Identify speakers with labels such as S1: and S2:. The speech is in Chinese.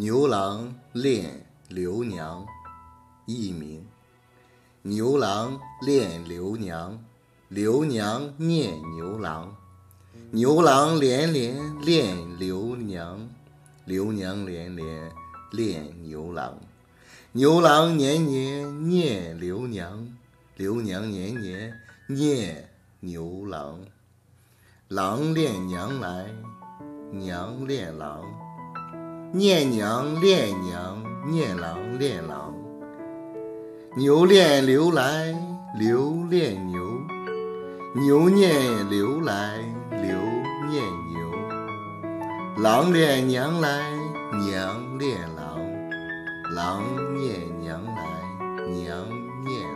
S1: 牛郎恋刘娘，佚名。牛郎恋刘娘，刘娘念牛郎。牛郎连连恋刘娘，刘娘连连恋牛郎。牛郎年年念刘娘，刘娘年年念牛郎。郎恋娘来，娘恋郎。念娘恋娘，念郎恋郎。牛恋牛来，牛恋牛。牛念牛来，牛念牛。郎恋娘来，娘恋郎。郎念娘来，娘念。